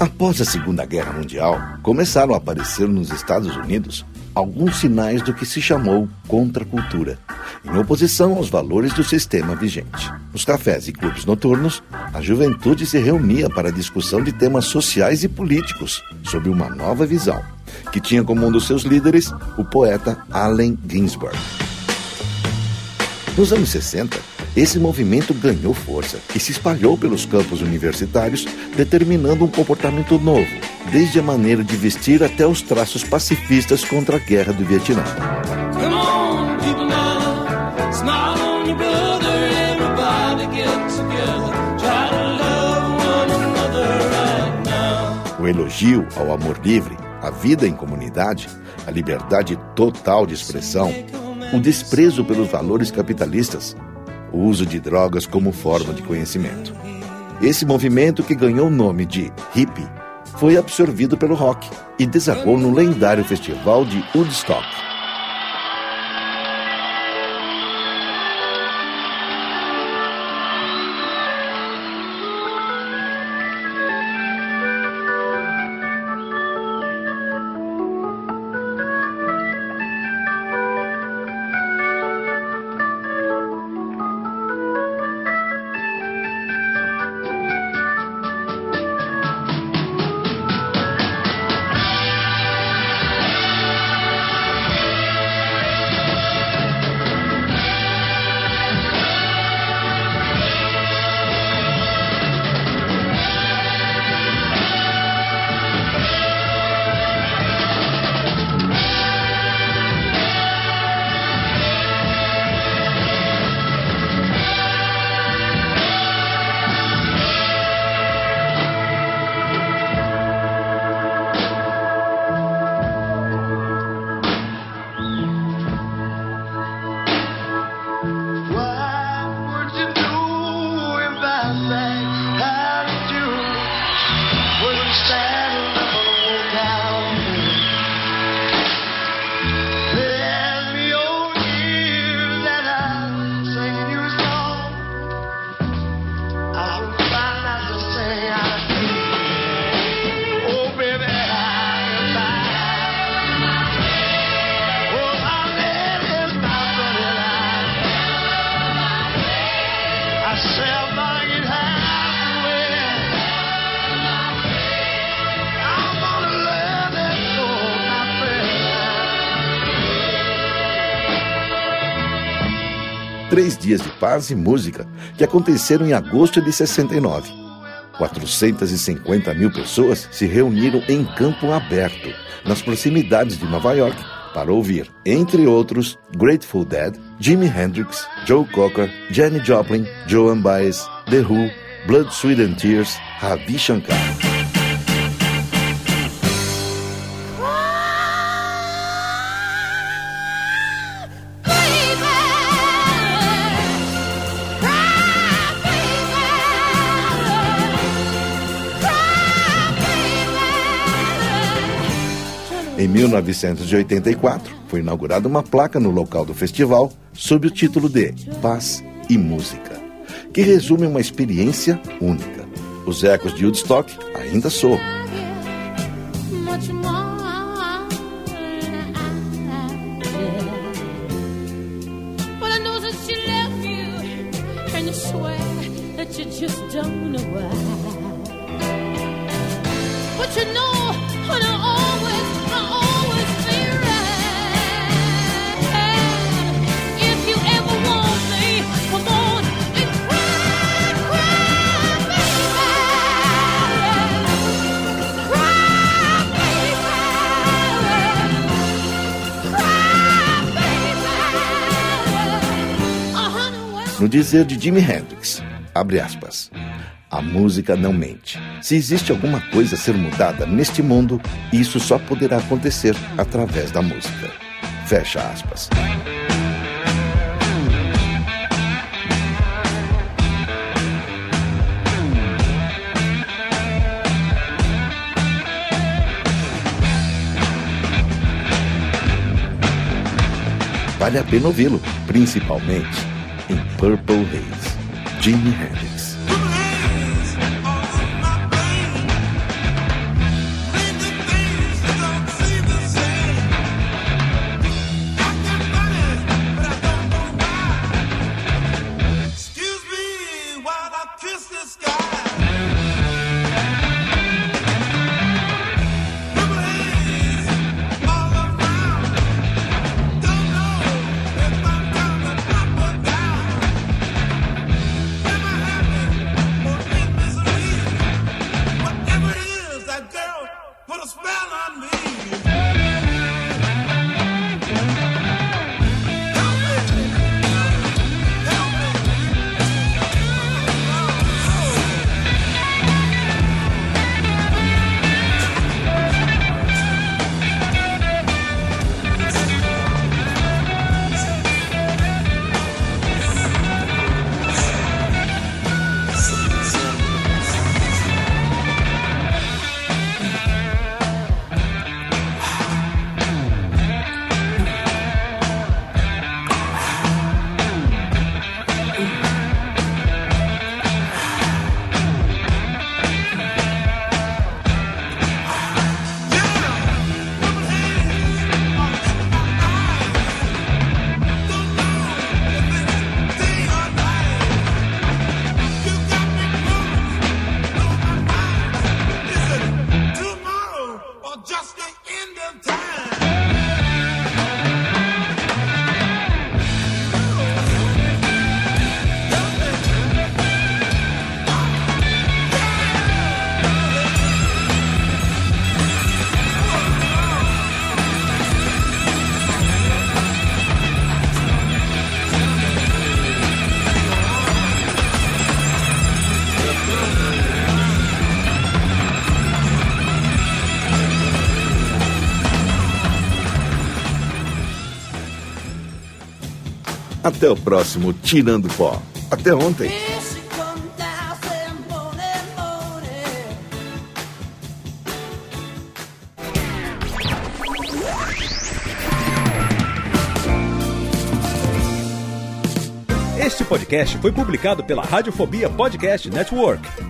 Após a Segunda Guerra Mundial, começaram a aparecer nos Estados Unidos alguns sinais do que se chamou contracultura, em oposição aos valores do sistema vigente. Nos cafés e clubes noturnos, a juventude se reunia para a discussão de temas sociais e políticos, sob uma nova visão, que tinha como um dos seus líderes o poeta Allen Ginsberg. Nos anos 60, esse movimento ganhou força e se espalhou pelos campos universitários, determinando um comportamento novo, desde a maneira de vestir até os traços pacifistas contra a guerra do Vietnã. O elogio ao amor livre, à vida em comunidade, à liberdade total de expressão, o desprezo pelos valores capitalistas, o uso de drogas como forma de conhecimento. Esse movimento, que ganhou o nome de hippie, foi absorvido pelo rock e desagou no lendário festival de Woodstock. Três Dias de Paz e Música, que aconteceram em agosto de 69. 450 mil pessoas se reuniram em campo aberto, nas proximidades de Nova York, para ouvir, entre outros, Grateful Dead, Jimi Hendrix, Joe Cocker, Jenny Joplin, Joan Baez, The Who, Blood, Sweat and Tears, Ravi Shankar. 1984, foi inaugurada uma placa no local do festival sob o título de Paz e Música, que resume uma experiência única. Os ecos de Woodstock ainda soam. But you know, No dizer de Jimi Hendrix, abre aspas, a música não mente. Se existe alguma coisa a ser mudada neste mundo, isso só poderá acontecer através da música. Fecha aspas. Vale a pena ouvi-lo, principalmente em Purple Haze, Jimi Hendrix. Até o próximo Tirando Pó. Até ontem. Este podcast foi publicado pela Radiofobia Podcast Network.